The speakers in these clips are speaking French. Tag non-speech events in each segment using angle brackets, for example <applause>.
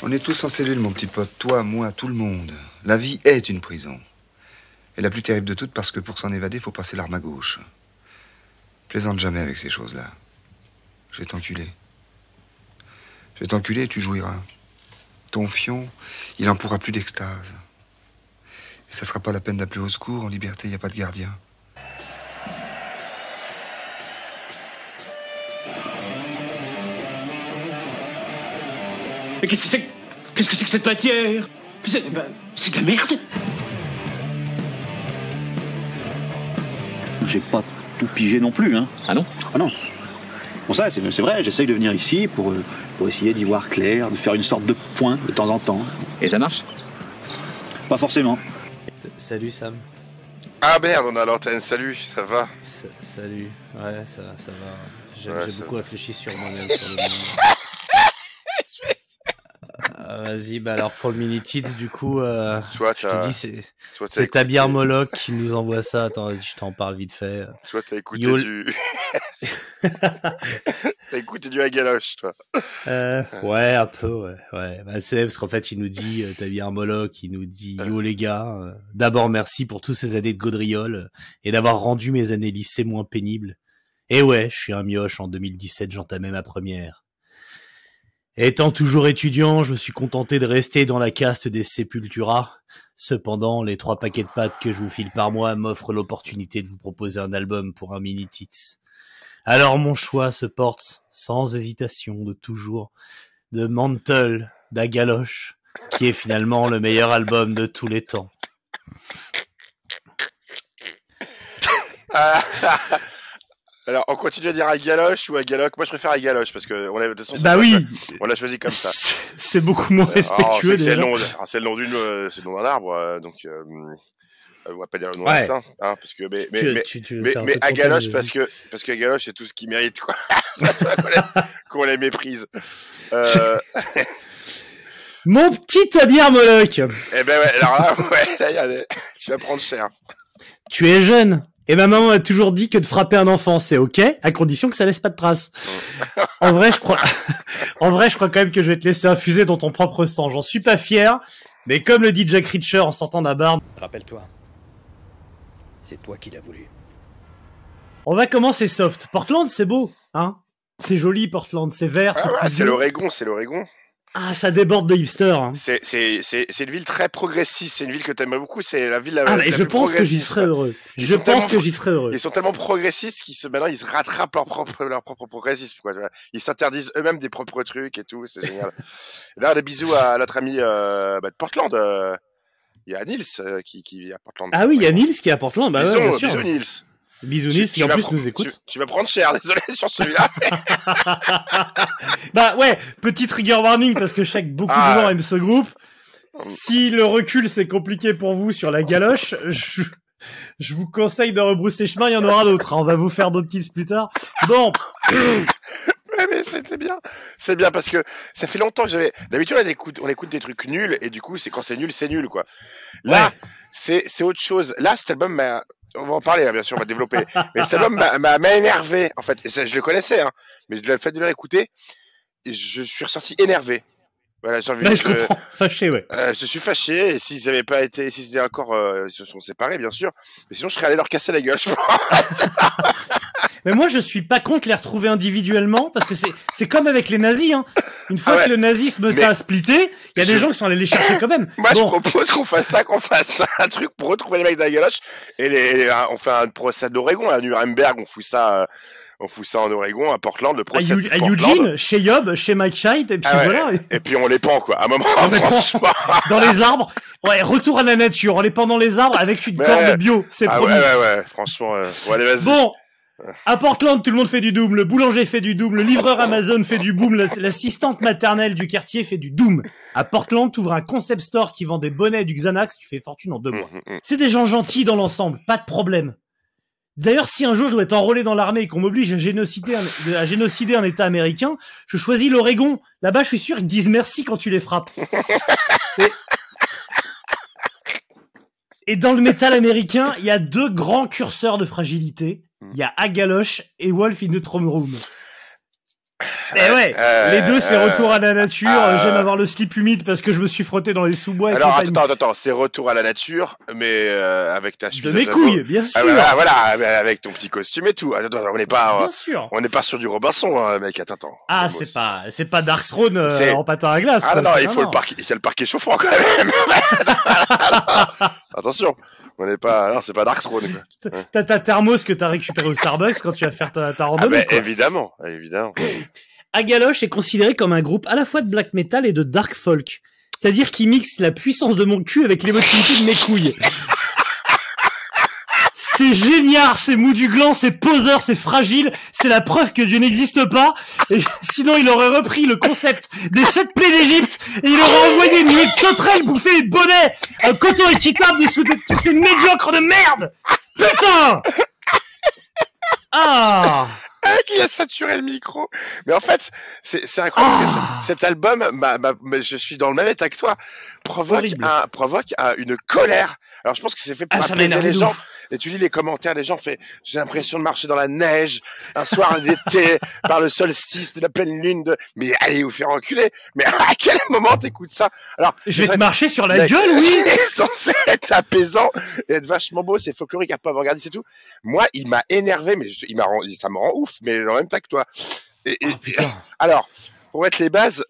On est tous en cellule, mon petit pote. Toi, moi, tout le monde. La vie est une prison. Et la plus terrible de toutes parce que pour s'en évader, faut passer l'arme à gauche. Plaisante jamais avec ces choses-là. Je vais t'enculer. Je vais t'enculer et tu jouiras. Ton fion, il en pourra plus d'extase. Et ça sera pas la peine d'appeler au secours. En liberté, il n'y a pas de gardien. Mais qu'est-ce que c'est Qu'est-ce que c'est que cette matière? C'est ben, c'est de la merde J'ai pas tout pigé non plus, hein. Ah non? Ah non. Bon ça, c'est c'est vrai, j'essaye de venir ici pour, euh, pour essayer d'y voir clair, de faire une sorte de point de temps en temps. Et ça marche? Pas forcément. Salut Sam. Ah merde, on a l'antenne, salut, ça va? S- salut. Ouais, ça, ça va. J'ai Ouais, beaucoup réfléchi sur moi-même, sur le monde. <laughs> Euh, Vas-y, bah alors pour le mini tits du coup, euh, je te dis c'est c'est écouté, Tabir Moloch qui nous envoie ça. Attends, vas-y, je t'en parle vite fait. toi, t'as écouté Yo- du... <laughs> t'as écouté du Agaloche, toi. Euh, ouais, un peu, ouais. ouais. Bah, c'est parce qu'en fait, il nous dit, euh, Tabir Moloch, il nous dit, yo les gars, euh, d'abord merci pour tous ces années de gaudriole euh, et d'avoir rendu mes années lycée moins pénibles. Et ouais, je suis un mioche. En 2017, j'entamais ma première. Étant toujours étudiant, je me suis contenté de rester dans la caste des Sepultura. Cependant, les trois paquets de pâtes que je vous file par mois m'offrent l'opportunité de vous proposer un album pour un mini tits. Alors mon choix se porte sans hésitation de toujours de Mantle d'Agaloche, qui est finalement le meilleur album de tous les temps. <laughs> Ah, Alors, on continue à dire Agaloche ou Agaloc Moi, je préfère Agaloche parce que on l'a, de toute façon, Bah c'est- oui, on l'a choisi comme ça. c'est beaucoup moins Alors, c'est respectueux c'est le nom, alors, c'est le nom d'une, euh, c'est le nom d'un arbre, euh, donc euh, euh, on va pas dire le nom Ouais. latin, hein, parce que mais mais Tu- mais, tu- tu veux mais, faire un mais peu de Agaloche campagne, parce que parce que Agaloche c'est tout ce qu'ils méritent quoi, <laughs> qu'on les, <laughs> qu'on les méprise. Euh, <laughs> Mon petit Tabir Moloch, eh ben ouais, alors là, ouais, là, il y a des- tu vas prendre cher. tu es jeune. Et ma maman a toujours dit que de frapper un enfant, c'est ok, à condition que ça laisse pas de traces. en vrai, je crois, <laughs> en vrai, je crois quand même que je vais te laisser infuser dans ton propre sang. J'en suis pas fier, mais comme le dit Jack Reacher en sortant d'un bar, Rappelle-toi, c'est toi qui l'as voulu. on va commencer soft. Portland, c'est beau, hein? C'est joli, Portland, c'est vert, Ah c'est ouais, c'est pluvieux. l'Oregon, c'est l'Oregon. Ah, ça déborde de hipster. Hein. C'est c'est c'est c'est une ville très progressiste. C'est une ville que t'aimerais beaucoup. C'est la ville la, Ah, la mais je plus pense que j'y serais heureux. Ils Je pense que j'y serais heureux. Ils sont tellement progressistes qu'ils se maintenant ils se rattrapent leur propre leur propre progressisme quoi. tu vois. Ils s'interdisent eux-mêmes des propres trucs et tout. C'est génial. <laughs> D'ailleurs des bisous à notre ami euh, bah, de Portland. euh, Il y a Nils euh, qui qui vit à Portland. Ah oui, il y a Nils qui est à Portland, bah ouais, bisous, bien sûr. bisous Nils. Tu qui en plus nous écoute. Tu, tu vas prendre cher, <laughs> désolé sur celui-là. <laughs> Bah ouais, petit trigger warning parce que je sais que beaucoup Ah. de gens aiment ce groupe. Si le recul c'est compliqué pour vous sur la galoche, <laughs> je, je vous conseille de rebrousser chemin, il y en aura d'autres. hein. On va vous faire d'autres tips plus tard. Bon, <coughs> Ouais, mais c'était bien. C'est bien parce que ça fait longtemps que j'avais. D'habitude, on écoute, on écoute des trucs nuls et du coup, c'est quand c'est nul, c'est nul, quoi. Là, Ouais. c'est, c'est autre chose. Là, cet album m'a, on va en parler, hein, bien sûr, on va développer. mais cet album m'a, énervé, en fait. Et ça, je le connaissais, hein. Mais le fait de le réécouter, je suis ressorti énervé. Voilà, j'ai envie là de, je comprends. Fâché, ouais. euh, je suis fâché, et s'ils avaient pas été, s'ils étaient encore, euh, ils se sont séparés, bien sûr. Mais sinon, je serais allé leur casser la gueule, je pense. <laughs> Mais moi je suis pas contre les retrouver individuellement parce que c'est c'est comme avec les nazis. Hein. Une fois Ah ouais. que le nazisme ça a splitté, il y a des Je- gens qui sont allés les chercher quand même. <laughs> Moi, bon, je propose qu'on fasse ça, qu'on fasse un truc pour retrouver les mecs galoche. Et les, les- on fait un procès d'Oregon à Nuremberg. On fout ça, euh, on fout ça en Oregon, à Portland, le à, procès Eu- de à. Eugene, chez Yob, chez Mike Scheit, et puis Ah ouais. voilà. Et puis on les pend, quoi. À un moment, <laughs> On les pend. <laughs> dans les arbres. Ouais, retour à la nature, en les pendant les arbres avec une Mais corde bio, c'est Ah promis. ouais, ouais, ouais. Franchement, euh, bon, allez, vas-y. Bon, à Portland, tout le monde fait du doom, le boulanger fait du doom, le livreur Amazon fait du boom, la- l'assistante maternelle du quartier fait du doom. À Portland, t'ouvres un concept store qui vend des bonnets du Xanax, tu fais fortune en deux mois. Hum, hum. C'est des gens gentils dans l'ensemble, pas de problème. D'ailleurs, si un jour je dois être enrôlé dans l'armée et qu'on m'oblige à génocider, un, à génocider un État américain, je choisis l'Oregon. Là-bas, je suis sûr qu'ils disent merci quand tu les frappes. <laughs> et... et dans le métal américain, il y a deux grands curseurs de fragilité. Il y a Agaloche et Wolf in the Throne Room. Eh ouais, Euh, les deux, c'est euh, retour à la nature. euh, J'aime avoir le slip humide parce que je me suis frotté dans les sous-bois. et Alors attends, attends, attends, c'est retour à la nature, mais euh, avec ta de chemise. à mes couilles, bien sûr. Ah, voilà, voilà, avec ton petit costume et tout. Attends, on n'est pas, Bien sûr. on n'est pas sur du Robinson, hein, mec. Attends, attends. Ah, c'est pas, c'est pas Darkthrone euh, C'est- en patin à glace. Ah quoi, non, il faut le parquet, il y a le parquet chauffant quand même. <laughs> Attention, on n'est pas, non, c'est pas Dark Throne. T'as ta thermos que t'as récupéré au Starbucks quand tu vas faire ta, ta Ah randonnée. ben quoi. évidemment, évidemment. Agaloche est considéré comme un groupe à la fois de black metal et de dark folk. C'est-à-dire qu'il mixe la puissance de mon cul avec l'émotivité de mes couilles. C'est génial, c'est mou du gland, c'est poseur, c'est fragile, c'est la preuve que Dieu n'existe pas. Et <laughs> sinon, il aurait repris le concept des sept plaies d'Égypte et il aurait envoyé une nuée de sauterelles bouffer les bonnets, un coton équitable dessous de tous ces médiocres de merde. Putain Ah Ah, <laughs> qui a saturé le micro. Mais en fait, c'est c'est incroyable. que Ah. cet album, bah, bah, je suis dans le même état que toi, provoque, un, provoque un- une colère. Alors je pense que c'est fait pour Ah, apaiser les gens. ouf. Et tu lis les commentaires, les gens fait, j'ai l'impression de marcher dans la neige, un soir d'été, <laughs> par le solstice de la pleine lune de, mais allez vous faire enculer. Mais à quel moment t'écoutes ça? Alors, Je vais c'est te marcher sur la gueule, oui <laughs> C'est censé être apaisant et être vachement beau, c'est folklorique, un peu avant-gardiste et tout. Moi, il m'a énervé, mais je- il m'a ça me rend ouf, mais en même temps que toi. Et, et- Oh <laughs> alors, pour mettre les bases,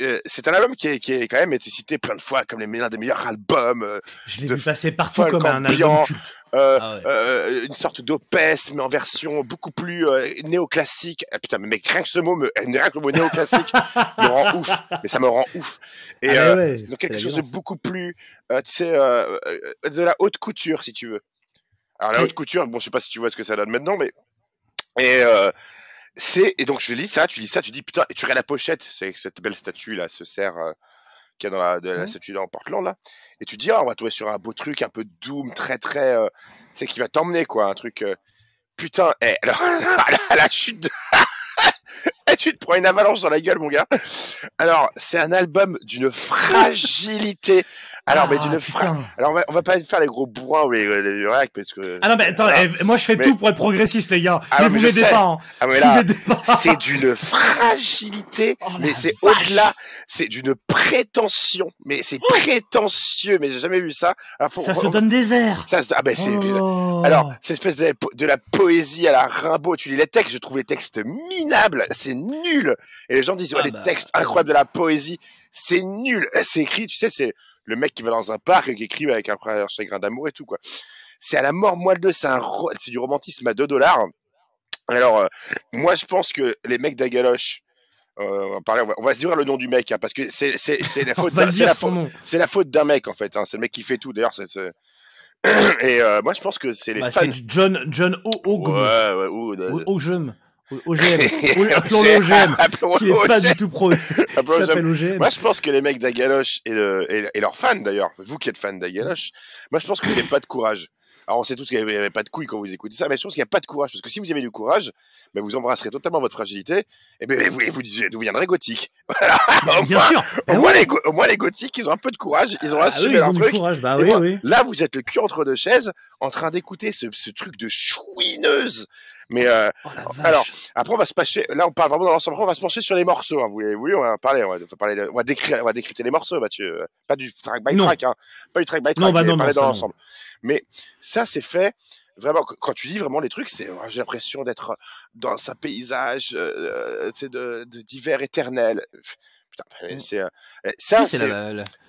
euh, c'est un album qui, est, qui est quand même été cité plein de fois comme l'un des meilleurs albums, euh, Je l'ai vu passer partout comme un album culte. euh, Ah ouais. une sorte d'opès, mais en version beaucoup plus néoclassique. Ah, putain, mais rien que ce mot, me, rien que le mot néoclassique me rend <laughs> ouf. Mais ça me rend ouf. Et Ah ouais, donc quelque chose de beaucoup plus, tu sais, de la haute couture, si tu veux. Alors la haute couture, bon, je sais pas si tu vois ce que ça donne maintenant, mais et euh, c'est et donc je lis ça, tu lis ça, tu dis putain, et tu regardes la pochette, c'est cette belle statue là, ce cerf euh, qu'il y a dans la, de la statue dans Portland là, et tu te dis ah, on va tomber sur un beau truc un peu doom, très très, euh, tu sais qui va t'emmener quoi, un truc. euh, putain, eh, alors <laughs> la, la chute de tu te prends une avalanche dans la gueule, mon gars. Alors, c'est un album d'une fragilité. Alors, mais Ah, d'une fra... Alors, on va, on va pas faire les gros bourrins ou les, les réacs, parce que. Ah non, mais attends, Voilà. eh, moi je fais Mais- tout pour être progressiste, les gars. Ah mais vous m'aidez pas, hein. Ah, mais Vous là, m'aidez pas. <laughs> c'est d'une fragilité, Oh, mais c'est au-delà, c'est d'une prétention, mais c'est prétentieux, mais j'ai jamais vu ça. Alors, faut- Ça se on- donne des airs. ça se- ah ben c'est, Oh. alors, cette espèce de, de la poésie à la Rimbaud, tu lis les textes, je trouve les textes minables, c'est nul. Et les gens disent, ouais, Ah les bah, textes ah incroyables de la poésie, c'est nul. C'est écrit, tu sais, c'est le mec qui va dans un parc et qui écrit avec un chagrin d'amour et tout, quoi. C'est à la mort moelle c'est ro- c'est du romantisme à 2 dollars. Alors, euh, moi, je pense que les mecs d'Agaloche, euh, on va parler, on va, on va se dire le nom du mec, hein, parce que c'est, <laughs> la faute d'un- c'est la la faute mec, en fait, hein. C'est le mec qui fait tout, d'ailleurs, c'est, <coughs> et euh, moi, je pense que c'est les Bah, fans. c'est John, John O. O. Ouais, ouais, ou de- O- OGM. O- OGM. <laughs> Appelons-le OGM. Qui est pas du tout pro. <laughs> S'appelle OGM. Moi, je pense que les mecs d'Agaloche et, le- et, et leurs fans, d'ailleurs, vous qui êtes fans d'Agaloche, moi, je pense que vous n'avez pas de courage. Alors, on sait tous qu'il n'y avait pas de couilles quand vous écoutez ça, mais je pense qu'il n'y a pas de courage, parce que si vous avez du courage, ben, vous embrasserez totalement votre fragilité, et ben, vous, vous deviendrez gothique? <laughs> Voilà. Bah, au, bien sûr. au, Ah moins, les, au moins, les gothiques, ils ont un peu de courage, ils ont Ah assumé oui, ils leur ont truc. courage. Bah oui, moi, oui. Là, vous êtes le cul entre deux chaises, en train d'écouter ce, ce truc de chouineuse. Mais euh, Oh vache. alors, après, on va se pencher. Là, on parle vraiment dans l'ensemble. Après, on va se pencher sur les morceaux. Hein. Vous voulez, oui, on va parler. On va, parler. de- on va décrire, on va décrypter les morceaux, Mathieu. Pas du track by Non. track, hein. Pas du track by track. Non, bah mais non, parler non, ça, dans l'ensemble. Mais ça, c'est fait. Vraiment, qu- quand tu lis vraiment les trucs, c'est, oh, j'ai l'impression d'être dans un paysage, euh, tu sais, de, de d'hiver éternel. Putain, c'est, euh,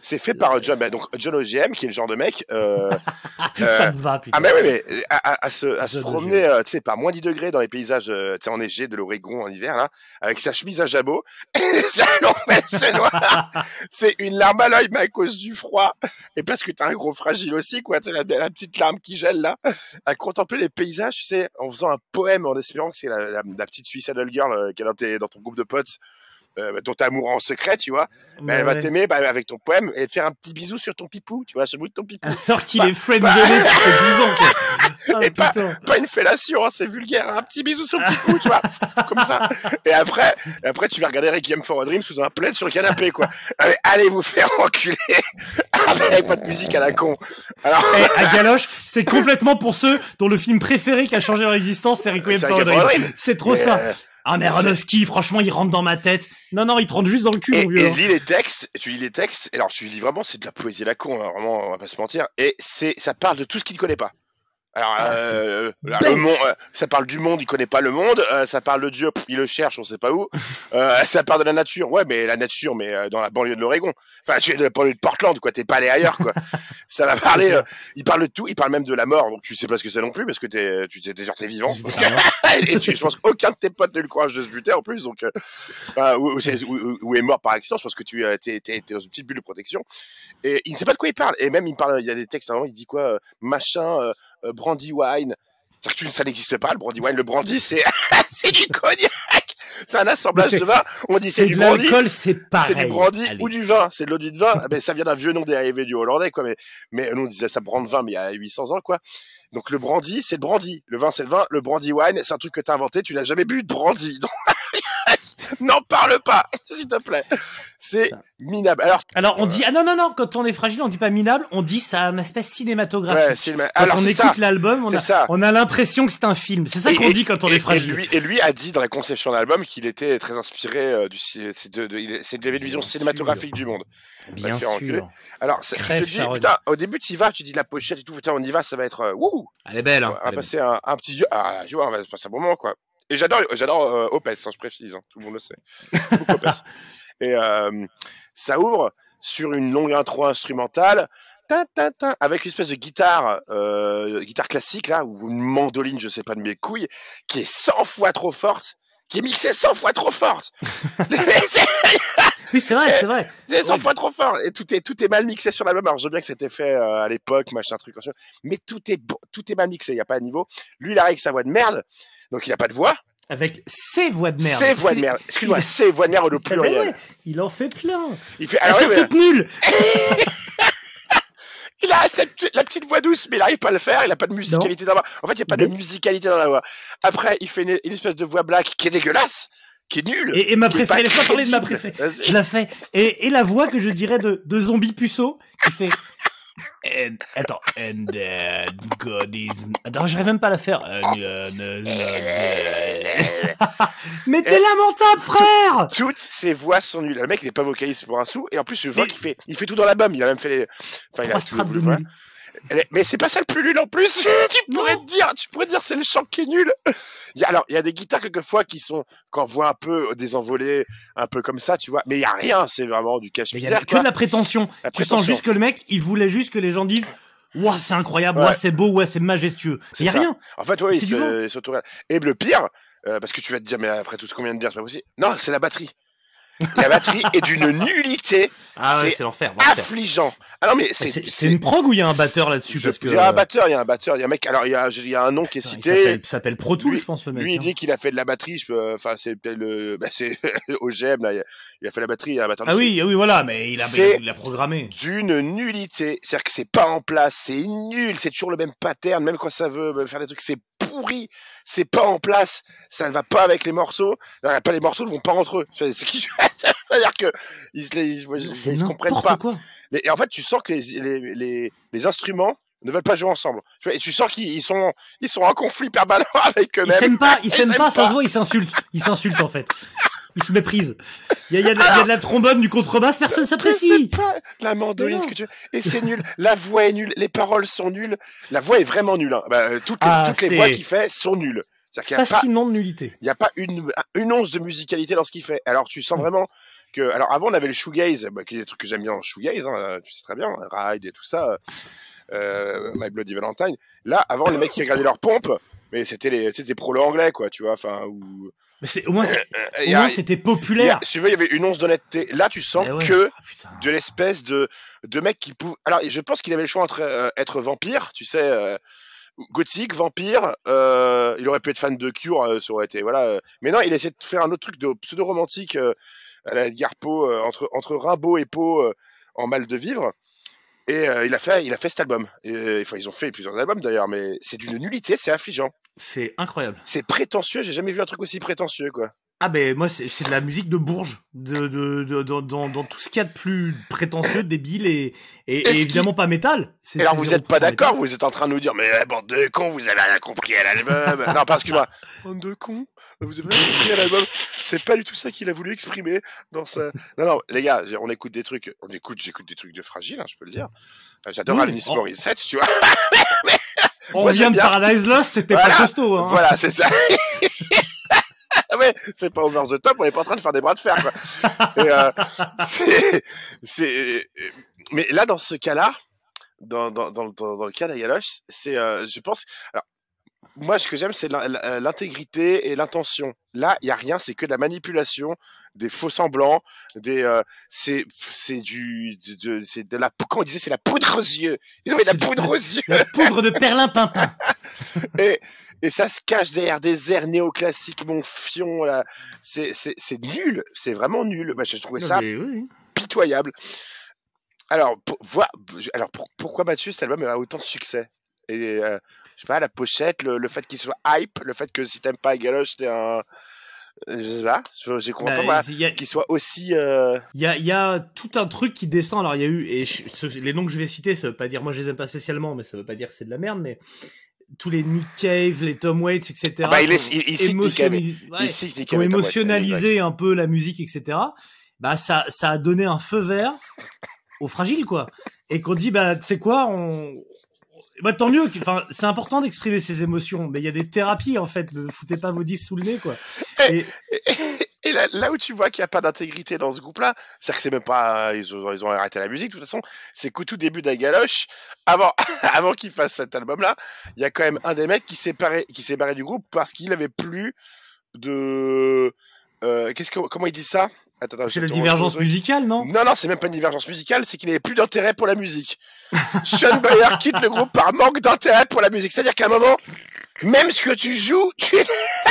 ça, fait par John, bah, donc John OGM, qui est le genre de mec. Euh, <laughs> euh, Ça me va, putain. ah mais oui, mais à, à- se, promener, euh, tu sais, par moins 10 degrés dans les paysages, euh, tu sais, enneigés de l'Oregon en hiver, là, avec sa chemise à jabot, <laughs> et sa longue veste noire. <laughs> C'est une larme à l'œil, mais à cause du froid, et parce que t'es un gros fragile aussi, quoi, tu sais, la, petite larme qui gèle, là, à contempler les paysages, tu sais, en faisant un poème, en espérant que c'est la, petite Suicidal Girl euh, qui est dans ton groupe de potes, euh, dont t'es amoureux en secret, tu vois, bah, elle va Ouais. t'aimer bah, avec ton poème et te faire un petit bisou sur ton pipou, tu vois, sur le bout de ton pipou. <laughs> Alors qu'il est friendzoné depuis 12 ans. <laughs> Ah, Et pas- une fellation, hein, c'est vulgaire, un petit bisou sur le pipou, tu vois, <laughs> comme ça. Et après, et après, tu vas regarder Requiem for a Dream sous un plaid sur le canapé, quoi. Allez, allez vous faire enculer avec votre musique à la con. Alors, Eh, à Galoche, c'est complètement pour ceux dont le film préféré qui a changé leur existence, c'est Requiem for a. Dream. C'est trop mais, ça. euh, Ah mais Aronofsky, franchement, il rentre dans ma tête. Non, non, il te rentre juste dans le cul, Et, mon vieux. et lis les textes, tu lis les textes, et alors tu lis vraiment, c'est de la poésie à la con, hein, vraiment, on va pas se mentir, et c'est, ça parle de tout ce qu'il ne connaît pas. Alors, Ah, euh, le monde, euh, ça parle du monde, il connaît pas le monde. euh, ça parle de Dieu, pff, il le cherche, on sait pas où. <laughs> Euh, ça parle de la nature, ouais, mais la nature, mais dans la banlieue de l'Oregon. Enfin, tu es de la banlieue de Portland, quoi. T'es pas allé ailleurs, quoi. <laughs> ça va parler. euh, il parle de tout. Il parle même de la mort, donc tu sais pas ce que c'est non plus, parce que t'es, tu sais déjà t'es vivant. <laughs> et tu- je pense qu'aucun de tes potes n'a eu le courage de se buter en plus, donc euh, ou, ou ou- est mort par accident. Je pense que tu euh, t'es, t'es- t'es dans une petite bulle de protection. Et il ne sait pas de quoi il parle. Et même il parle. Il y a des textes. Vraiment, il dit quoi, euh, machin, euh, euh, brandy wine. C'est-à-dire que tu- ça n'existe pas, le brandy wine. Le brandy, c'est, <laughs> c'est du cognac. C'est un assemblage Mais de vin. On dit c'est, du brandy. c'est du brandy Allez. ou du vin. C'est de l'eau de vin. Ben, ça vient d'un vieux nom dérivé du hollandais, quoi. Mais, mais nous, on disait ça brand vin, mais il y a 800 ans, quoi. Donc, le brandy, c'est le brandy. Le vin, c'est le vin. Le brandy wine, c'est un truc que t'as inventé. Tu n'as jamais bu de brandy. <laughs> Donc, <laughs> N'en parle pas, s'il te plaît. C'est minable. Alors, Alors on dit ah non non non quand on est fragile on dit pas minable on dit ça a un aspect cinématographique. ouais, c'est le- Quand alors on écoute l'album on C'est a ça. on a l'impression que c'est un film. C'est ça qu'on dit quand on et, est fragile. Et lui, et lui a dit dans la conception de l'album qu'il était très inspiré euh, du, c'est de, de- de la vision Bien cinématographique du monde. Bien enculer. sûr. Alors, tu te dis, putain, au début, tu y vas, tu dis la pochette et tout, putain, on y va, ça va être, euh, wouhou, Elle est belle. Hein. on va passer un, un petit, ah, tu vois, on va passer un bon moment, quoi. Et j'adore, j'adore euh, Opeth, hein, je précise, hein, tout le monde le sait. <laughs> Et euh, ça ouvre sur une longue intro instrumentale, avec une espèce de guitare, euh, guitare classique là, ou une mandoline, je sais pas de mes couilles, qui est 100 fois trop forte, qui est mixée 100 fois trop forte. <laughs> Oui c'est vrai c'est vrai. c'est 100 Ouais. fois trop fort et tout est tout est mal mixé sur l'album. Alors je veux bien que c'était fait euh, à l'époque, machin truc, machin, mais tout est tout est mal mixé. Il y a pas de niveau. Lui, il arrive avec sa voix de merde, donc il a pas de voix. Avec ses voix de merde. Ses voix de merde. Excuse-moi, il- ses voix de merde au ben pluriel. ouais, il en fait plein. Il fait. Elles Alors, sont mais toutes nulles. <laughs> il a cette- la petite voix douce, mais il arrive pas à le faire. Il a pas de musicalité dans la voix. En fait, il y a pas de musicalité dans la voix. Après, il fait une, une espèce de voix black qui est dégueulasse, qui est nulle. Et, et ma préférée, laisse-moi parler de ma préférée. Je la fais. Et, et la voix que je dirais de, de zombie puceau qui fait. And, attends, and uh, God is. Attends, j'arrive même pas à la faire. Uh, no, no. Mais t'es lamentable, frère Toutes ces voix sont nulles. Le mec, il est pas vocaliste pour un sou. Et en plus, je vois qu'il fait, il fait tout dans l'album. Il a même fait les, enfin, il a tout strates Mais c'est pas ça le plus nul en plus. <laughs> tu pourrais te dire, tu pourrais te dire c'est le chant qui est nul. Il y a, alors, il y a des guitares quelquefois qui sont, quand on voit un peu des envolées, un peu comme ça, tu vois. Mais il y a rien, c'est vraiment du Mais il y a que de la prétention. La Tu sens juste que le mec, il voulait juste que les gens disent Ouah, c'est incroyable, Ouais. ouah, c'est beau, ouais, c'est majestueux. C'est Il y a ça. rien. En fait, ouais, C'est. Et le pire, euh, parce que tu vas te dire, mais après tout ce qu'on vient de dire, c'est pas possible. Non, c'est la batterie. La batterie est d'une nullité Ah ouais, C'est l'enfer. affligeant. Ah non, mais c'est, C'est c'est une prog ou il y a un batteur là-dessus parce que Il y a un batteur, il y a un batteur, il y a un mec. Alors il y a, il y a un nom qui est cité. s'appelle- il s'appelle Pro Tool, Lui- je pense le mec. Lui, il hein. dit qu'il a fait de la batterie. Je peux, enfin, c'est le, <laughs> bah, c'est <laughs> OGM là. Il a, il a fait la batterie, il y a un batteur. Ah dessus. oui, ah oui, voilà, mais il a, C'est- il l'a programmé. D'une nullité, c'est-à-dire que c'est pas en place, c'est nul, c'est toujours le même pattern, même quand ça veut euh, faire des trucs, c'est pourri, c'est pas en place, ça ne va pas avec les morceaux, Alors, pas les morceaux ne vont pas entre eux. C'est c'est qui, <laughs> c'est-à-dire que ils se, ils, ils comprennent pas. quoi. Et en fait, tu sens que les, les, les, les instruments ne veulent pas jouer ensemble. Et tu sens qu'ils ils sont, ils sont en conflit permanent <laughs> avec Ils eux-mêmes. s'aiment pas, ils Ils s'aiment s'aiment pas, ça pas. se voit, ils s'insultent. Ils s'insultent en fait. <laughs> Ils se méprisent. Il y a, il y de la- il y a de la trombone, du contrebasse, personne sais s'apprécie. la mandoline, ce que tu veux. Et c'est nul. La voix est nulle. Les paroles sont nulles. La voix est vraiment nulle. Hein. Bah, euh, toutes les, Ah, toutes les c'est- voix qu'il fait sont nulles. N'y a pas, Fascinant de nullité. il y a pas une, une once de musicalité dans ce qu'il fait. Alors, tu sens Mm. vraiment que, alors avant, on avait le shoegaze, bah, qui est des trucs que j'aime bien en shoegaze, hein, tu sais très bien, Ride et tout ça, euh, My Bloody Valentine. Là, avant, les mecs qui regardaient leur pompe, mais c'était les, c'était des prolos anglais, quoi, tu vois, enfin, ou, Mais c'est, au moins, euh, a- moins, c'était a- populaire. si tu veux, il y avait une once d'honnêteté. Là, tu sens ouais. que Ah, de l'espèce de de mec qui pouvait. Alors, je pense qu'il avait le choix entre euh, être vampire, tu sais, euh, gothique, vampire. euh, il aurait pu être fan de Cure, euh, ça aurait été voilà. euh. Mais non, il a essayé de faire un autre truc de pseudo romantique à la euh, entre entre Rimbaud et Poe euh, en mal de vivre. Et euh, il a fait il a fait cet album. Et, euh, enfin, ils ont fait plusieurs albums d'ailleurs, mais c'est d'une nullité, c'est affligeant. C'est incroyable. C'est prétentieux. J'ai jamais vu un truc aussi prétentieux, quoi. Ah ben moi c'est c'est de la musique de Bourges, de, de, de, dans- dans, dans tout ce qu'il y a de plus prétentieux, débile et, et, et évidemment pas métal. Et alors vous 0% êtes pas d'accord, vous êtes en train de nous dire, mais eh, bande de cons, vous avez rien compris à l'album. <laughs> non, parce que moi, bande de cons, vous avez rien compris à l'album. C'est pas du tout ça qu'il a voulu exprimer dans sa. Non, non, les gars, on écoute des trucs, on écoute, j'écoute des trucs de fragile, hein, je peux le dire. Euh, J'adore Oui, Alanis. Morissette, tu vois. <laughs> On Moi, vient de. Paradise Lost, c'était Voilà. pas costaud. Hein. Voilà, c'est ça. <laughs> c'est pas over the top, on est pas en train de faire des bras de fer, quoi. Et, euh, <laughs> c'est, c'est, mais là, dans ce cas-là, dans, dans, dans, dans, le cas d'Agaloche, c'est, euh, je pense, alors, moi, ce que j'aime, c'est l'in- l'in- l'intégrité et l'intention. Là, il y a rien, c'est que de la manipulation, des faux semblants, des, euh, c'est, c'est du, de, c'est de la, comment on disait, c'est la poudre aux yeux. Ils ont mis de la poudre aux yeux. La poudre de perlimpinpin. <laughs> et, et ça se cache derrière des airs néoclassiques, mon fion, là. C'est, c'est, c'est nul. C'est vraiment nul. Bah, je trouvais ça oui. pitoyable. Alors, pour, alors pour- pourquoi Mathieu, cet album a autant de succès? Et, euh, je sais pas, la pochette, le, le fait qu'il soit hype, le fait que si t'aimes pas Galoche, t'es un. Pas, je- j'ai compris Bah, a- qu'il soit aussi. euh, Il y a, il y a tout un truc qui descend. Alors, il y a eu, et je- ce- les noms que je vais citer, ça veut pas dire, moi je les aime pas spécialement, mais ça veut pas dire que c'est de la merde, mais tous les Nick Cave, les Tom Waits, etc. Ah bah, il, est, il, il Nick Cave. ouais, Il Cave, émotionnalisé un peu la musique, etc. Bah, ça, ça a donné un feu vert aux fragiles, quoi. Et qu'on dit, bah, tu sais quoi, on, bah, tant mieux. Enfin, c'est important d'exprimer ses émotions, mais il y a des thérapies, en fait. Ne foutez pas vos 10 sous le nez, quoi. Et, Et là, là où tu vois qu'il n'y a pas d'intégrité dans ce groupe-là, c'est que c'est même pas, ils ont, ils ont arrêté la musique de toute façon, c'est qu'au tout début d'Agaloche, avant, <laughs> avant qu'il fasse cet album-là, il y a quand même un des mecs qui s'est barré, qui s'est barré du groupe parce qu'il avait plus de, euh, qu'est-ce que, comment il dit ça? Attends, attends, c'est la divergence musicale, non? Non, non, c'est même pas une divergence musicale, c'est qu'il n'avait plus d'intérêt pour la musique. <laughs> Sean Bayer quitte le groupe par manque d'intérêt pour la musique. C'est-à-dire qu'à un moment, même ce que tu joues, tu...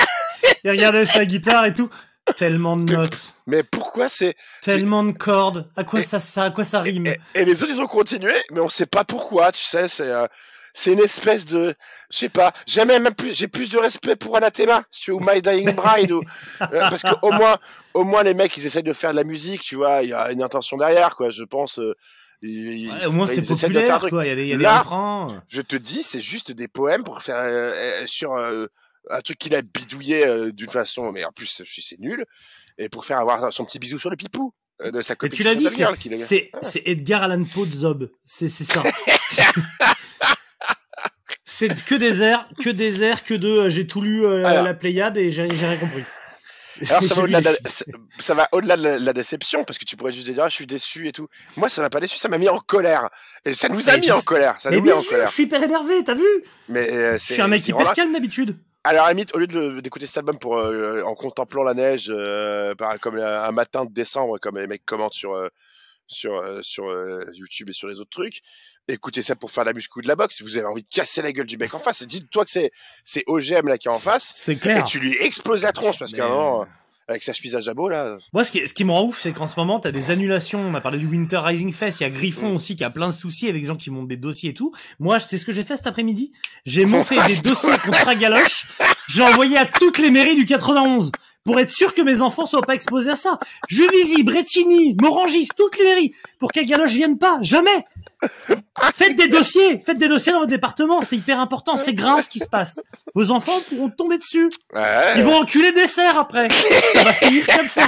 <laughs> Il regardait sa guitare et tout. Tellement de notes, mais pourquoi c'est, tellement de cordes. À quoi Et- ça, ça, à quoi ça rime? Et, et les autres, ils ont continué, mais on sait pas pourquoi, tu sais, c'est, euh, c'est une espèce de, je sais pas, jamais même plus, j'ai plus de respect pour Anathema, si tu veux, ou My Dying Bride, ou, euh, parce que au moins, au moins les mecs, ils essayent de faire de la musique, tu vois, il y a une intention derrière, quoi, je pense, euh, ils- Ouais, Au moins c'est essayent de faire un populaire, truc. quoi. Il y a des, y a des Là- refrains. Je te dis, c'est juste des poèmes pour faire, euh, euh, sur, euh, un truc qu'il a bidouillé euh, d'une façon, mais en plus, c'est nul, et pour faire avoir son petit bisou sur le pipou. De sa copine tu l'as dit, c'est, Edgar Allan Poe de Zob. C'est ça. <laughs> c'est que des airs, que des airs, que de, euh, j'ai tout lu euh, Alors. la Pléiade et j'ai, rien compris. Alors ça va au-delà de la, <laughs> films. ça- ça va au-delà de la, la déception parce que tu pourrais juste dire ah, je suis déçu et tout. Moi ça m'a pas déçu, ça m'a mis en colère et ça nous a Mais mis en colère, ça Mais nous met en sûr, colère. je suis hyper énervé, t'as vu? Mais euh, Je c'est suis un mec hyper calme d'habitude. À la limite, au lieu d'écouter cet album pour euh, en contemplant la neige euh, par- comme un un matin de décembre comme les mecs commentent sur sur sur YouTube et sur les autres trucs. Écoutez ça pour faire de la muscu ou de la boxe. Vous avez envie de casser la gueule du mec en face. Et Dites-toi que c'est c'est OGM là qui est en face C'est et clair. tu lui exploses la tronche parce Mais- qu'à un moment, euh, avec sa chemise à jabot là. Moi, ce qui, ce qui me rend ouf, c'est qu'en ce moment, t'as des annulations. On a parlé du Winter Rising Fest. Il y a Griffon aussi qui a plein de soucis avec des gens qui montent des dossiers et tout. Moi, c'est ce que j'ai fait cet après-midi. J'ai monté <laughs> des dossiers contre Galoche. J'ai envoyé à toutes les mairies du 91 pour être sûr que mes enfants soient pas exposés à ça. Juvisy, Bretigny, Morangis, toutes les mairies pour qu'Agaloche vienne pas. Jamais. Faites des dossiers. Faites des dossiers dans votre département. C'est hyper important. C'est grave ce qui se passe. Vos enfants pourront tomber dessus. Ouais, Ils vont enculer des serres après. Ça va finir comme ça.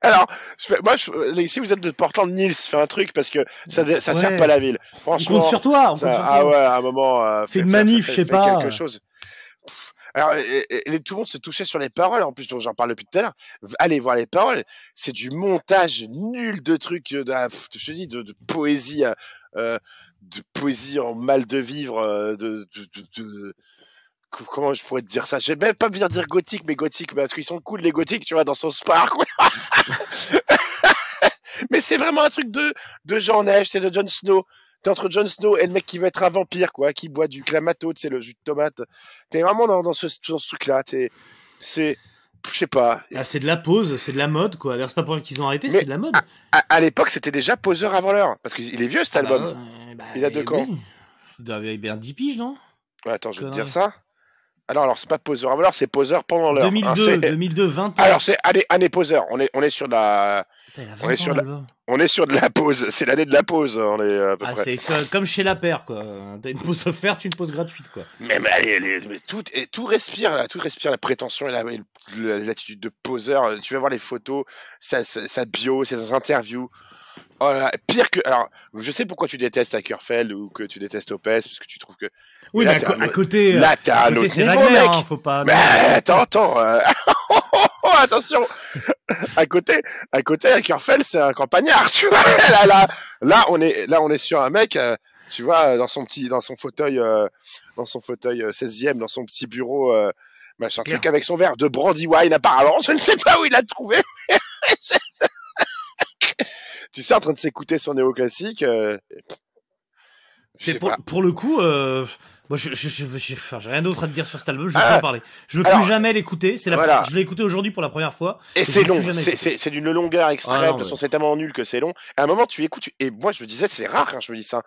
Alors, je fais- moi, je, ici, vous êtes de Portland, Nils, fais un truc parce que ça, ça Ouais. sert pas la ville. On Franchement, compte sur toi. On ça- compte sur ah toi. ouais, à un moment, euh, Fais une manif, je sais pas. quelque chose. Alors, et- tout le monde se touchait sur les paroles. En plus, j'en parle depuis tout à l'heure. Allez voir les paroles. C'est du montage nul de trucs, euh, de, ah, je dis, de, de poésie, euh, euh, de poésie en mal de vivre, euh, de, de, de- de- co- comment je pourrais te dire ça? Je vais même pas venir dire gothique, mais gothique, parce qu'ils sont cool les gothiques, tu vois, dans son Spark. <laughs> mais c'est vraiment un truc de, de Jean Neige, c'est de Jon Snow. T'es entre Jon Snow et le mec qui veut être un vampire, quoi, qui boit du clamato, tu sais, le jus de tomate. T'es vraiment dans, dans ce, dans ce truc-là. T'es, c'est, je sais pas. Ah, c'est de la pause, c'est de la mode, quoi. D'ailleurs, c'est pas pour qu'ils ont arrêté, c'est de la mode. À, à l'époque, c'était déjà poseur avant l'heure. Parce qu'il est vieux, cet Ah bah album. bah, Il a de oui. quand Il doit avoir bien 10 piges, non? Ouais, attends, je vais te dire ça. Alors, alors c'est pas poseur avant l'heure, c'est poseur pendant l'heure. hein, 2002, c'est- 2002, 20 ans. Alors, c'est année, année poseur. On est, on est sur de la, Putain, on 20 est sur ans, la- on est sur de la pause. C'est l'année de la pause. On est à peu Ah, près. c'est co- comme chez la paire, quoi. T'as une pause offerte, une pause gratuite, quoi. Mais, mais, allez, allez, mais tout, et tout respire là, tout respire la prétention et la- l'attitude de poseur. Tu vas voir les photos, sa, sa, sa bio, ses interviews. Oh là là, pire que. Alors, je sais pourquoi tu détestes Ackerfeld ou que tu détestes Opes, parce que tu trouves que. Oui, là, mais à, co- un à autre- côté, Là, à à un autre c'est niveau, mec. hein, faut pas. Mais attends, attends. euh, <laughs> attention. À côté, à côté, Ackerfeld, c'est un campagnard, tu vois. <laughs> Là, là, là, on est, là, on est sur un mec. euh, tu vois, dans son petit, dans son fauteuil, euh, dans son fauteuil euh, 16e, dans son petit bureau, euh, machin truc, avec son verre de brandy wine apparemment. Je ne sais pas où il l'a trouvé. <laughs> tu sais, en train de s'écouter son néoclassique. Euh, pour, pour le coup, euh, moi, je, je, je, je- enfin, rien d'autre à te dire sur cet album. Je veux Ah. en parler. Je veux Alors, plus jamais l'écouter. C'est la, voilà. je l'ai écouté aujourd'hui pour la première fois. Et c'est long, c'est- d'une longueur extrême, Ah non, de toute façon c'est tellement nul que c'est long. À un moment tu écoutes, et moi je me disais c'est rare, hein, je me dis ça.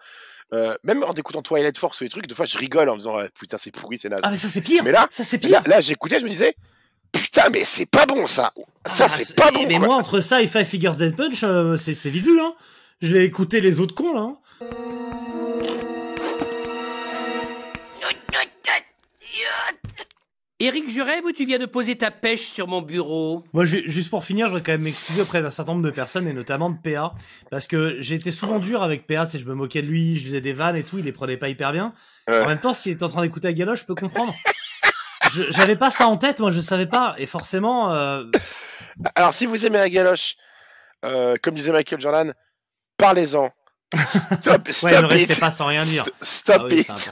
Euh, même en écoutant Twilight Force ou les trucs, des fois je rigole en me disant Ah, putain c'est pourri, c'est naze. Ah, mais ça, c'est pire. Mais là- ça, c'est Mais là, pire. là j'écoutais, je me disais putain mais c'est pas bon ça, ça Ah, c'est pas bon. Mais quoi. moi, entre ça et Five Figures Dead Punch, euh, c'est c'est vite vu, hein. Je vais écouter les autres cons, là. hein. Éric Juret, vous, tu viens de poser ta pêche sur mon bureau. Moi, ju- juste pour finir, je voudrais quand même m'excuser auprès d'un certain nombre de personnes, et notamment de PA, parce que j'ai été souvent dur avec PA, tu sais, je me moquais de lui, je lui faisais des vannes et tout, il les prenait pas hyper bien. En même temps, s'il était en train d'écouter à galoche, je peux comprendre. <laughs> J'avais pas ça en tête, moi, je savais pas, et forcément, euh, Alors si vous aimez la galoche, euh, comme disait Michael Jordan, parlez-en. Stop, stop ouais, ne it. restez pas sans rien dire. St- Stop Ah oui, it. <laughs>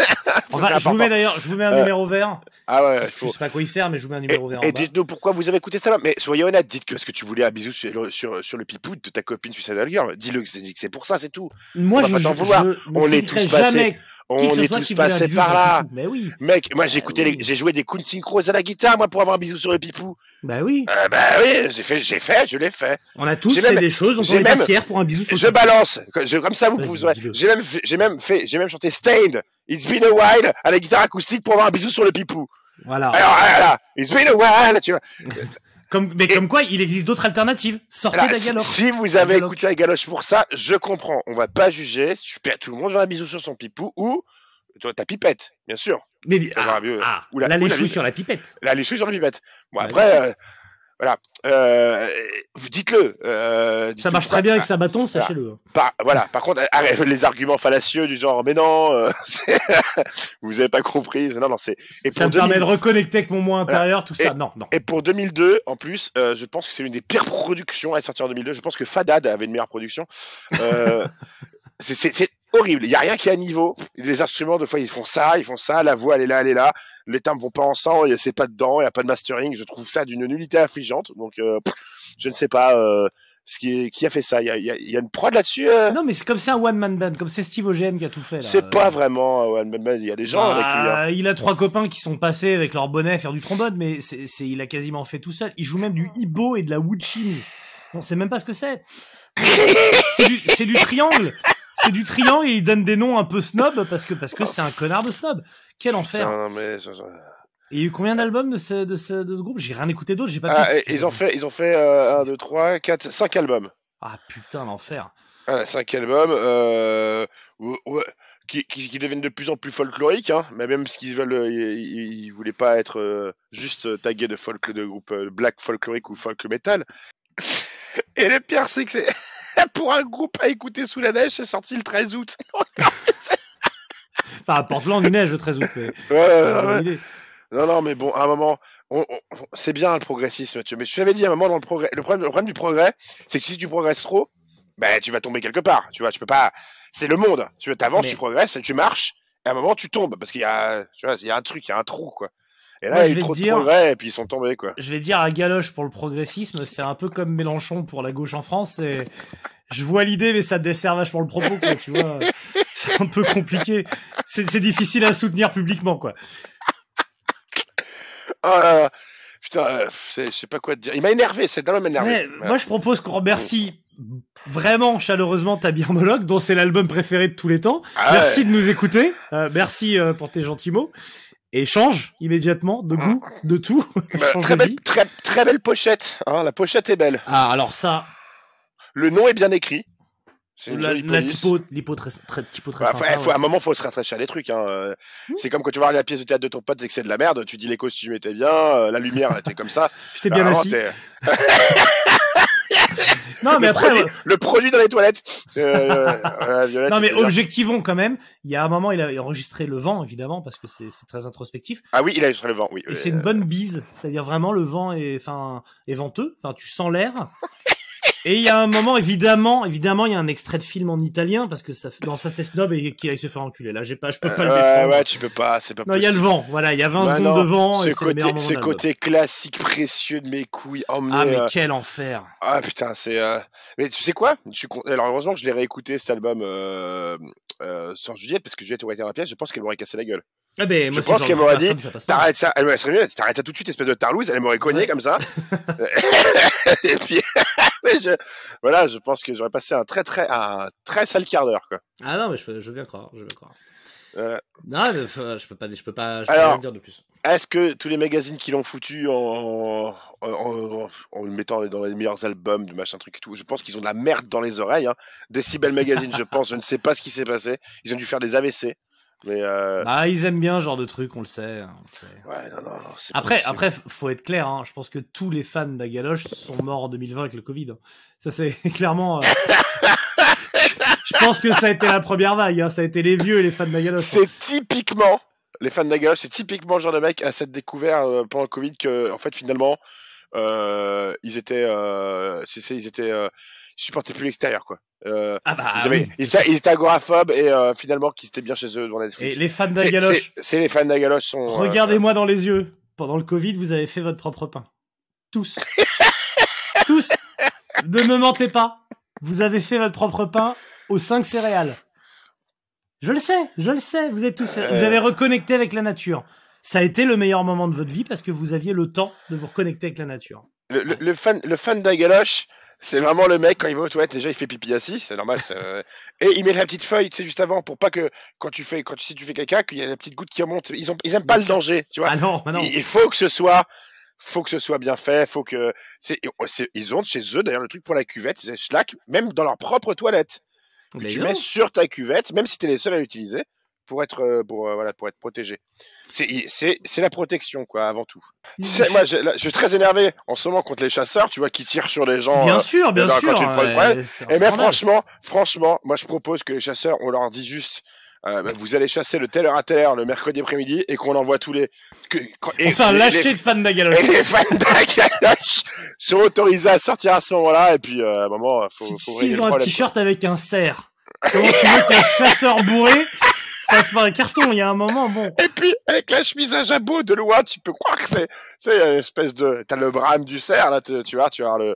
Enfin, je vous mets d'ailleurs, je vous mets un Euh, numéro vert. Ah ouais, Je faut. sais pas quoi il sert, mais je vous mets un Et, numéro vert en et dites-nous pourquoi vous avez écouté ça. Mais soyez honnête, dites que est-ce que tu voulais un bisou sur, le- sur, sur le pipou de ta copine Suicidal Girl. Dis-le que c'est pour ça, c'est tout. Moi, on va je, pas t'en je- vouloir. je On est tous passés- jamais On est tous passés par là. Mais oui, Mec, moi j'ai Bah écouté, oui. j'ai joué des Counting Crows à la guitare, moi, pour avoir un bisou sur le pipou. bah oui. Euh, bah oui, j'ai fait, j'ai fait, je l'ai fait. On a tous fait même- des choses on est pas même- fiers pour un bisou sur le Je pipou. balance, je- comme ça vous pouvez. J'ai même, j'ai même fait, j'ai même chanté Stained. It's been a while à la guitare acoustique pour avoir un bisou sur le pipou. Voilà. Alors voilà, It's been a while, tu vois. <laughs> Comme, mais Et- comme quoi, il existe d'autres alternatives. Sortez Alors, si, vous avez écouté la galoche pour ça, je comprends. On va pas juger. Super, tout le monde veut un bisou sur son pipou ou toi, ta pipette, bien sûr. Mais, ah, va mieux. ah, Ou la- léchouille lune. sur la pipette. Là, les sur la pipette. Bon, Ouais, après, euh, voilà. Euh, vous dites-le. Euh, Ça marche très bien avec sa bâton, sachez-le. hein. Par- voilà. Par contre, <laughs> arrête les arguments fallacieux du genre, mais non, euh, <laughs> vous avez pas compris. Non, non, c'est. Et Ça me permet 2000 de reconnecter avec mon moi intérieur, tout ça. Et- Non, non. et pour 2002, en plus, euh, je pense que c'est une des pires productions à être sortie en 2002. Je pense que Fadad avait une meilleure production. Euh, <laughs> c'est- c'est c'est horrible. Il y a rien qui est à niveau. Les instruments, de fois, ils font ça, ils font ça. La voix, elle est là, elle est là. Les timbres vont pas ensemble. C'est pas dedans. Il y a pas de mastering. Je trouve ça d'une nullité affligeante. Donc, euh, pff, je ne sais pas euh, ce qui, est, qui a fait ça. Il y a, il y une prod là-dessus. euh, Non, mais c'est comme c'est un one man band, comme c'est Steve Ogem qui a tout fait. c'est pas vraiment. euh, ouais, mais- mais Il y a des gens avec lui. hein. Bah, il a trois copains qui sont passés avec leur bonnet faire du trombone, mais c'est, il a quasiment fait tout seul. Il joue même du hibo et de la wood chimes. On sait même pas ce que c'est. c'est du, c'est du triangle. C'est du triangle et il donne des noms un peu snob parce que, parce que c'est un connard de snob. Quel enfer. Mais Et il y a eu combien d'albums de ce, de ce, de ce groupe? J'ai rien écouté d'autre, j'ai pas Ah, ils ont fait, ils ont fait euh, 1, 2, 3, 4, 5 albums. Ah putain, l'enfer. Ah, cinq albums euh, ouais, qui, qui, qui deviennent de plus en plus folkloriques, hein, mais même ce qu'ils veulent, euh, ils, ils- ils voulaient pas être euh, juste tagués de folk de groupe euh, black folklorique ou folk metal. <laughs> Et le pire, c'est que c'est <laughs> pour un groupe à écouter sous la neige, c'est sorti le 13 août. Enfin, à Portland, il neige le 13 août. mais- Ouais, ouais, euh, Non, non, mais bon, à un moment, on- on- c'est bien le progressisme, tu Mais je t'avais dit à un moment dans le progrès, le problème, le problème du progrès, c'est que si tu progresses trop, ben tu vas tomber quelque part. Tu vois, tu peux pas. C'est le monde. Tu Mais- tu progresses, tu marches, et à un moment tu tombes parce qu'il y a, tu vois, il y a un truc, il y a un trou, quoi. Et là, il y je a eu vais trop de dire- progrès et puis ils sont tombés, quoi. je vais dire à Galoche pour le progressisme, c'est un peu comme Mélenchon pour la gauche en France. Et je vois l'idée, mais ça dessert vachement le propos, quoi, tu vois. <laughs> C'est un peu compliqué. C'est c'est difficile à soutenir publiquement, quoi. Oh là là. Putain, euh, c'est- je sais pas quoi te dire. Il m'a énervé, cet album m'a énervé. Ouais, moi, je propose qu'on remercie vraiment chaleureusement Tabir Moloch, dont c'est l'album préféré de tous les temps. Ah merci ouais. de nous écouter. Euh, merci euh, pour tes gentils mots. Et change immédiatement de goût, de tout. <laughs> Bah, change très, de belle, très, très belle pochette. Hein, la pochette est belle. Ah, alors ça, Le nom est bien écrit. C'est une la, la typo, l'hypo très, très, typo très Bah, sympa. faut- faut- à un moment, faut se rafraîchir les trucs. Hein. C'est comme quand tu vois la pièce de théâtre de ton pote et que c'est de la merde. Tu dis les costumes étaient bien, euh, la lumière était comme ça. <laughs> J'étais bien Alors, assis. <laughs> Non, mais le, après, produit, le produit dans les toilettes. Euh, euh, <laughs> Violette, non mais objectivons quand même. Il y a un moment, il a enregistré le vent évidemment parce que c'est très introspectif. Ah oui, il a sur le vent. Oui. Et c'est une bonne bise, c'est-à-dire vraiment le vent est, enfin, est venteux, enfin tu sens l'air. <laughs> Et il y a un moment, évidemment, évidemment, il y a un extrait de film en italien parce que ça, non, ça c'est snob et qu'il aille se faire enculer. Là, j'ai pas, je peux pas le ouais, défendre. ouais, tu peux pas, c'est pas non, il y a le vent. Voilà, il y a 20 Bah secondes non, de vent ce et le côté, ce côté classique précieux de mes couilles emmené. Ah mais euh, quel enfer. Ah putain, c'est. euh, Mais tu sais quoi? Je suis Alors heureusement que je l'ai réécouté cet album euh... sans Juliette parce que Juliette aurait été dans la pièce. Je pense qu'elle m'aurait cassé la gueule. Ah ben, Je moi, pense qu'elle m'aurait dit. T'arrêtes ça. Elle m'aurait mieux. T'arrêtes ça tout de suite, espèce de tarlouse. Elle m'aurait cogné Ouais. comme ça. <laughs> Et puis, <laughs> mais je... voilà, je pense que j'aurais passé un très très un très sale quart d'heure quoi. Ah non, mais je, je veux bien croire, je veux bien croire. Euh, Non, mais, euh, je peux pas, je peux pas, je peux Alors, rien dire de plus. Est-ce que tous les magazines qui l'ont foutu en, en, en- en le mettant dans les meilleurs albums, de machin truc et tout, je pense qu'ils ont de la merde dans les oreilles. Hein. Decibel Magazine, je pense, je ne sais pas ce qui s'est passé. Ils ont dû faire des AVC. Mais euh... Bah, ils aiment bien ce genre de truc, on le sait. hein, on le sait. ouais, non, non, non, c'est pas Après, possible. après, faut être clair. Hein, je pense que tous les fans d'Agaloche sont morts en 2020 avec le Covid. Ça, c'est <laughs> clairement. euh, je pense que ça a été la première vague. Hein, ça a été les vieux et les fans d'Agaloche. c'est typiquement les fans d'Agaloche, c'est typiquement le genre de mec à s'être découvert euh, pendant le Covid que, en fait, finalement, euh, ils étaient, ils étaient, supportaient plus l'extérieur, quoi. Euh, Ah bah, ils, avaient- oui. ils étaient, ils étaient agoraphobes et euh, finalement, qu'ils étaient bien chez eux devant Et Netflix. les fans d'Agaloche, c'est- les fans d'Agaloche sont. euh, regardez-moi dans les yeux. Pendant le Covid, vous avez fait votre propre pain. Tous. <laughs> Tous. Ne me mentez pas. Vous avez fait votre propre pain aux 5 céréales. Je le sais, je le sais. Vous êtes tous. Vous avez reconnecté avec la nature. Ça a été le meilleur moment de votre vie parce que vous aviez le temps de vous reconnecter avec la nature. Le, le- le fan, le fan d'Agaloche, c'est vraiment le mec quand il va aux toilettes déjà il fait pipi assis, c'est normal. c'est, <laughs> Et il met la petite feuille, tu sais, juste avant pour pas que quand tu fais, quand tu, si tu fais caca, qu'il y a la petite goutte qui remonte. Ils ont, ils aiment pas le danger, tu vois. Ah non, ah non. Il, il faut que ce soit, faut que ce soit bien fait, faut que, c'est, c'est- ils ont chez eux d'ailleurs le truc pour la cuvette, ils schlack, même dans leur propre toilette que tu mets sur ta cuvette, même si t'es les seuls à l'utiliser, pour être, euh, pour euh, voilà, pour être protégé. C'est, la protection quoi, avant tout. Sais, moi, je, là, je suis très énervé en ce moment contre les chasseurs, tu vois, qui tirent sur les gens. Bien euh, sûr, bien dans- sûr. quand tu ouais, et mais scandale. franchement, franchement, moi je propose que les chasseurs, on leur dit juste, euh, bah, vous allez chasser de telle heure à telle heure le mercredi après-midi et qu'on envoie tous les. Que, et Enfin, les- lâcher les- de fans <laughs> d'Agaloche. et les fans d'Agaloche sont autorisés à sortir à ce moment-là et puis euh, moment, faut, Si- faut S'ils ont un t-shirt avec un cerf, comment tu veux qu'un chasseur bourré <laughs> fasse par un carton Il y a un moment, bon. Et puis, avec la chemise à jabot de loin, tu peux croire que c'est, tu sais, une espèce de, t'as le brame du cerf, là, tu vois, tu as le,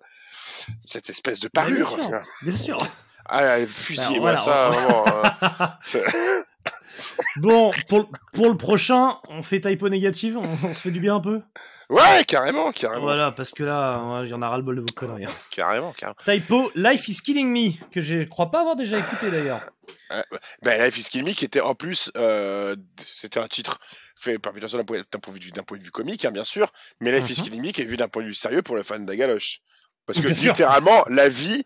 cette espèce de Bien parure. sûr, bien sûr. Ah, fusil, Ben, voilà, ça, vraiment, euh, <laughs> c'est- Bon, pour, pour le prochain, on fait typo négative, on, on se fait du bien un peu. ouais, carrément, carrément, Voilà, parce que là, il y en a ras-le-bol de vos conneries. hein. carrément, carrément. Typo, Life is Killing Me, que je crois pas avoir déjà écouté d'ailleurs. Ben, Life is Kill Me, qui était en plus, euh, c'était un titre fait par Peterson d'un point, d'un point de vue, d'un point de vue comique, hein, bien sûr, mais Life is Mhm. Killing Me qui est vu d'un point de vue sérieux pour le fan d'Agaloche. Parce que Bien sûr. littéralement, la vie,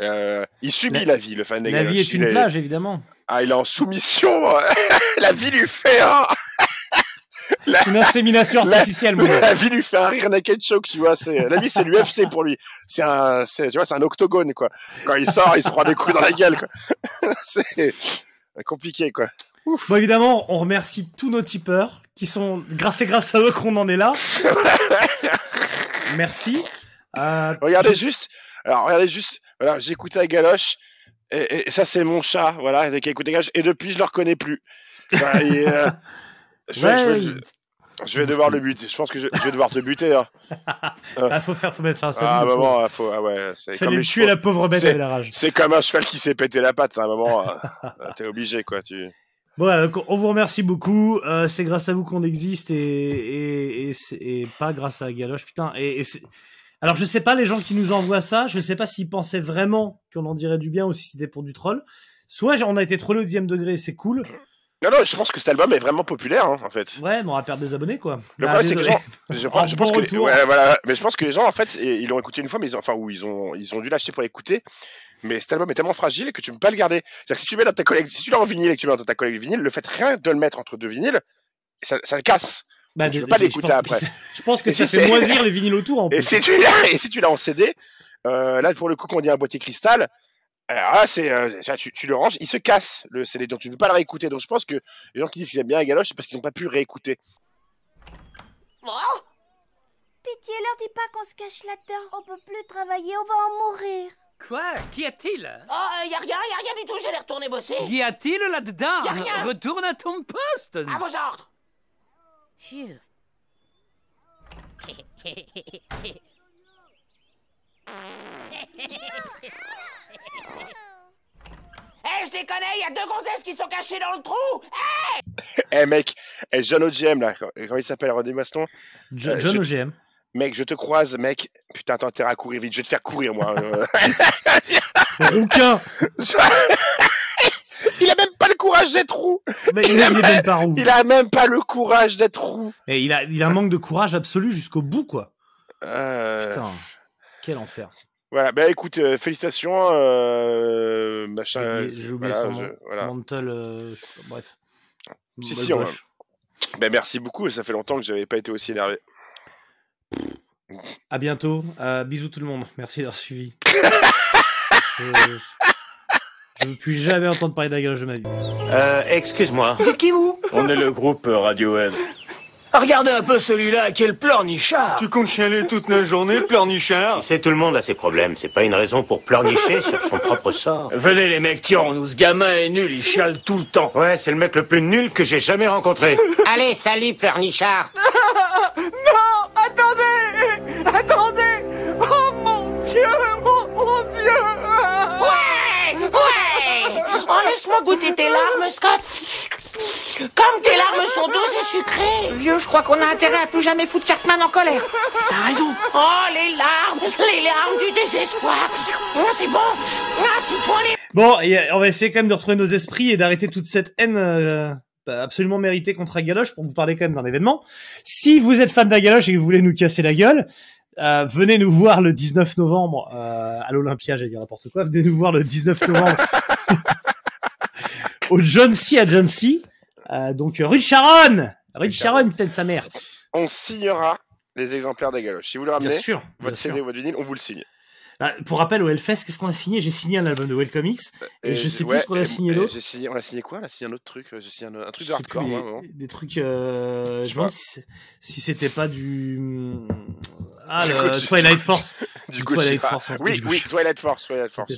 euh, il subit La- la, vie, le fan La d'Agaloche. vie est une plage, évidemment. Ah, il est en soumission. <laughs> la vie lui fait un. <laughs> Une insémination La- artificielle, mon gars. La vie lui fait un rear naked choke, tu vois. C'est la vie, c'est l'UFC pour lui. C'est un, tu vois, c'est un octogone quoi. Quand il sort, il se prend des coups dans la gueule quoi. <laughs> c'est compliqué quoi. Bon, évidemment, on remercie tous nos tipeurs qui sont, grâce et grâce à eux qu'on en est là. Merci. Euh, Regardez juste. Alors regardez juste. Voilà, écouté la galoche. Et, et ça c'est mon chat, voilà, qui galoche. Et depuis, je le reconnais plus. Et, euh, <laughs> je, vais- ouais, je vais- je- je vais devoir le buter. Je pense que je, vais devoir te buter. Hein. <laughs> ah, faut faire, faut mettre fin à sa Ah, à un pauvre. moment, faut, ah ouais, c'est comme les tuer chevaux. la pauvre bête avec la rage. C'est comme un cheval qui s'est pété la patte. À un moment, euh, <laughs> t'es obligé, quoi. Tu... Bon, donc on vous remercie beaucoup. Euh, c'est grâce à vous qu'on existe et, et, et, c'est- et pas grâce à Galoche, putain. Et, et c'est- alors je sais pas les gens qui nous envoient ça, je sais pas s'ils pensaient vraiment qu'on en dirait du bien ou si c'était pour du troll. Soit on a été trollé au dixième degré, c'est cool. Non, non, je pense que cet album est vraiment populaire, hein, en fait. Ouais, mais on va perdre des abonnés, quoi. Le Bah, problème, c'est que les gens, je, pense- je pense bon que, les- retour. ouais, voilà, mais je pense que les gens, en fait, ils l'ont écouté une fois, mais ils ont, enfin, ou ils ont, ils ont dû l'acheter pour l'écouter. Mais cet album est tellement fragile que tu peux pas le garder. C'est-à-dire que si tu mets dans ta collègue, si tu l'as en vinyle et que tu mets dans ta collègue vinyle, le fait rien de le mettre entre deux vinyles, ça, ça le casse. Bah, tu peux pas l'écouter je pense- après. Je pense que Et ça si fait c'est- moisir les vinyles autour, en Et plus. si tu l'as, et si tu l'as en CD, euh, là, pour le coup, quand on dit un boîtier cristal, alors là, c'est, euh, ça, tu, tu le ranges, il se casse, le CD, donc tu ne peux pas le réécouter. Donc je pense que les gens qui disent qu'ils aiment bien la galoche, c'est parce qu'ils n'ont pas pu réécouter. Oh Pitié, leur dis pas qu'on se cache là-dedans. On peut plus travailler, on va en mourir. Quoi? Qu'y a-t-il? Oh, y a rien, y a rien du tout, j'allais retourner bosser. Qu'y a-t-il là-dedans? Y a rien. Retourne à ton poste À vos ordres. Phew. <laughs> Eh, je déconne, il y a deux gonzesses qui sont cachées dans le trou Eh <laughs> mec, eh, John OGM là, comment il s'appelle, redis-moi ce nom Jo- Euh, John je- OGM. Mec, je te croise, mec. Putain, t'as intérêt à courir vite. Je vais te faire courir, moi. euh. Rouquin <laughs> il a même pas le courage d'être roux. Mais il, est- il est même pas roux. Il a même pas le courage d'être roux. Et il a, il a un manque de courage absolu jusqu'au bout, quoi. Euh, Putain, quel enfer. Voilà, bah écoute, euh, félicitations, euh, machin. J'ai oublié- voilà, son je- nom. voilà. Mantle, euh, bref. Si, Bah, si, on-. Bah, merci beaucoup, ça fait longtemps que j'avais pas été aussi énervé. À bientôt. Bisous tout le monde. Merci d'avoir suivi. <laughs> je... je ne veux plus jamais entendre parler de la galoche de ma vie. Euh, excuse-moi. C'est qui vous? On est le groupe Radiohead. Regardez un peu celui-là, quel pleurnichard Tu comptes chialer toute la journée, pleurnichard? Tu sais, tout le monde a ses problèmes. C'est pas une raison pour pleurnicher sur son propre sort. Venez les mecs, tirons-nous, ce gamin est nul, il chiale tout le temps. Ouais, c'est le mec le plus nul que j'ai jamais rencontré. Allez, salut, pleurnichard <laughs> Non Attendez Attendez laisse-moi goûter tes larmes, Scott. Comme tes larmes sont douces et sucrées. Vieux, je crois qu'on a intérêt à plus jamais foutre Cartman en colère. T'as raison. Oh, les larmes Les larmes du désespoir. Oh, c'est bon. Ah, c'est bon, les... Bon, et euh, on va essayer quand même de retrouver nos esprits et d'arrêter toute cette haine euh, bah, absolument méritée contre la galoche pour vous parler quand même d'un événement. Si vous êtes fan de la galoche et que vous voulez nous casser la gueule, euh, venez nous voir le 19 novembre euh, à l'Olympia, j'allais dire n'importe quoi. Venez nous voir le 19 novembre <laughs> au John C à John C. Euh, donc euh, rue de Charonne, rue de Charonne, peut-être sa mère. On signera les exemplaires des galoches. Si vous le Bien ramenez, sûr. bien votre sûr. CD ou votre vinyle, on vous le signe. Ah, pour rappel, au Hellfest, qu'est-ce qu'on a signé? J'ai signé un album de Wellcomics et, je sais ouais, plus ce qu'on a signé signé- On a signé quoi? On a signé un autre truc. euh, J'ai signé un, un truc de hardcore, plus, des-. Des trucs. Euh, Je me demande si, si c'était pas du. Ah, Du le. Twilight Force. Du Gucci. Twilight Ah, Force. oui, du oui. Twilight Force. Twilight Force.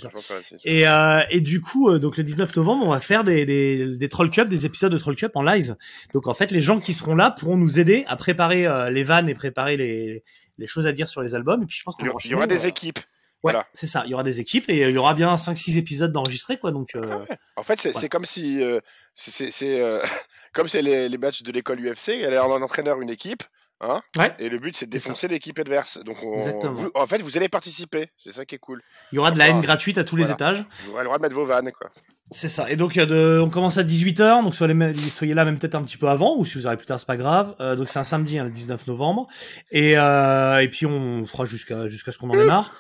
Et, euh, et du coup, euh, donc le 19 novembre, on va faire des, des, des Troll Cup, des épisodes de Troll Cup en live. Donc en fait, les gens qui seront là pourront nous aider à préparer euh, les vannes et préparer les, les choses à dire sur les albums. Et puis je pense qu'on Il y aura- y des euh, équipes. Ouais, Voilà. c'est ça. Il y aura des équipes et euh, il y aura bien 5-6 épisodes d'enregistrés, quoi. Donc, euh, En fait, c'est Ouais. c'est comme si, euh, c'est- euh, <laughs> comme c'est les, les matchs de l'école UFC, il y a un entraîneur, une équipe, hein, Ouais. et le but c'est de défoncer l'équipe adverse. Donc, on- Exactement. vous- en fait, vous allez participer, c'est ça qui est cool. il y aura de la haine gratuite à tous les étages. Vous aurez le droit de mettre vos vannes, quoi. C'est ça. Et donc, de, on commence à 18h, donc soyez, soyez là même peut-être un petit peu avant, ou si vous arrivez plus tard, c'est pas grave. Euh, donc c'est un samedi, hein, le 19 novembre. Et, euh, et puis on fera jusqu'à jusqu'à ce qu'on en ait marre.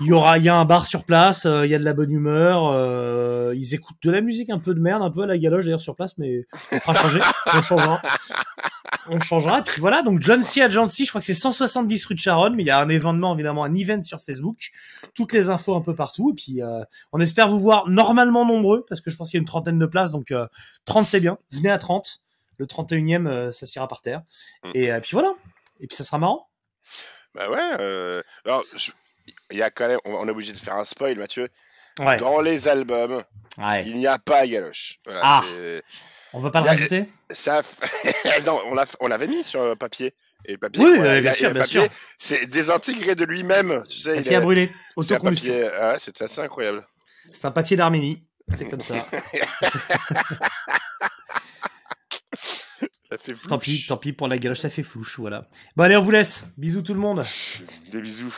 Il y aura, il y a un bar sur place, euh, il y a de la bonne humeur. ils écoutent de la musique un peu de merde, un peu à la galoche d'ailleurs sur place, mais on fera changer, <laughs> on changera. On changera. Et puis voilà, donc John C à John C, je crois que c'est 170 rue de Charonne, mais il y a un événement, évidemment, un event sur Facebook. Toutes les infos un peu partout. Et puis, euh, on espère vous voir normalement nombreux, parce que je pense qu'il y a une trentaine de places, donc euh, 30 c'est bien. Venez à 30. Le 31e, euh, ça s'ira par terre. Mm. Et euh, puis voilà. Et puis ça sera marrant. Bah ouais. euh, Alors, je- il y a quand même, on est obligé de faire un spoil, Mathieu. Ouais. Dans les albums, Ouais. il n'y a pas Galoche. Voilà, Ah. c'est- On va pas le Il a- rajouter Ça, <laughs> non, on l'a- on l'avait mis sur papier. Et papier, Oui, il bien a- sûr, bien sûr. C'est désintégré de lui-même. Tu sais, il Papier est- à brûler. c'est Autocombustion. papier. ah ouais, c'est assez incroyable. C'est un papier d'Arménie. C'est comme ça. Ça fait <laughs> tant pis, tant pis pour la galoche, ça fait flouche, voilà. Bon allez, on vous laisse. Bisous tout le monde. Des bisous.